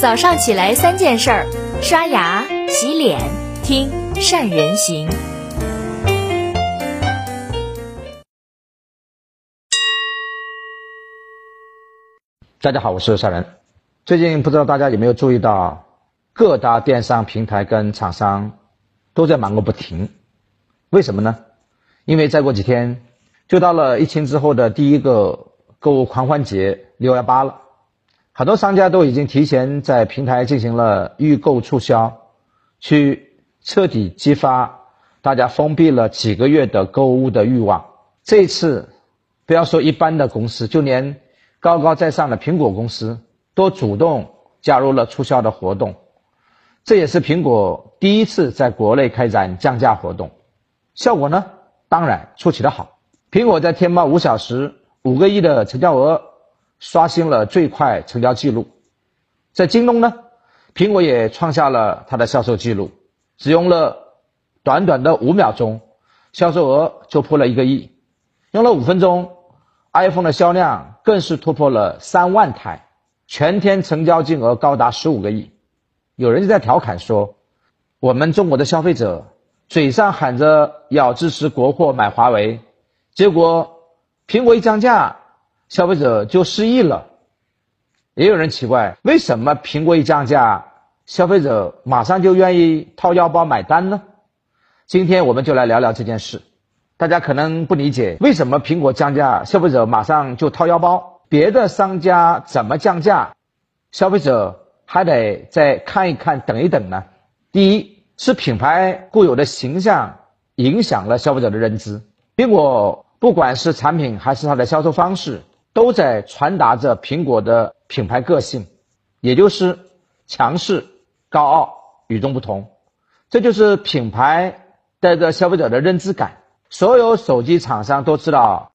早上起来三件事儿：刷牙、洗脸、听善人行。大家好，我是善人。最近不知道大家有没有注意到，各大电商平台跟厂商都在忙个不停。为什么呢？因为再过几天就到了疫情之后的第一个购物狂欢节六幺八了。很多商家都已经提前在平台进行了预购促销，去彻底激发大家封闭了几个月的购物的欲望。这次，不要说一般的公司，就连高高在上的苹果公司都主动加入了促销的活动。这也是苹果第一次在国内开展降价活动，效果呢，当然出奇的好。苹果在天猫五小时五个亿的成交额。刷新了最快成交记录，在京东呢，苹果也创下了它的销售记录，只用了短短的五秒钟，销售额就破了一个亿，用了五分钟，iPhone 的销量更是突破了三万台，全天成交金额高达十五个亿。有人就在调侃说，我们中国的消费者嘴上喊着要支持国货买华为，结果苹果一降价。消费者就失忆了，也有人奇怪，为什么苹果一降价，消费者马上就愿意掏腰包买单呢？今天我们就来聊聊这件事。大家可能不理解，为什么苹果降价，消费者马上就掏腰包？别的商家怎么降价，消费者还得再看一看、等一等呢？第一是品牌固有的形象影响了消费者的认知，苹果不管是产品还是它的销售方式。都在传达着苹果的品牌个性，也就是强势、高傲、与众不同。这就是品牌带着消费者的认知感。所有手机厂商都知道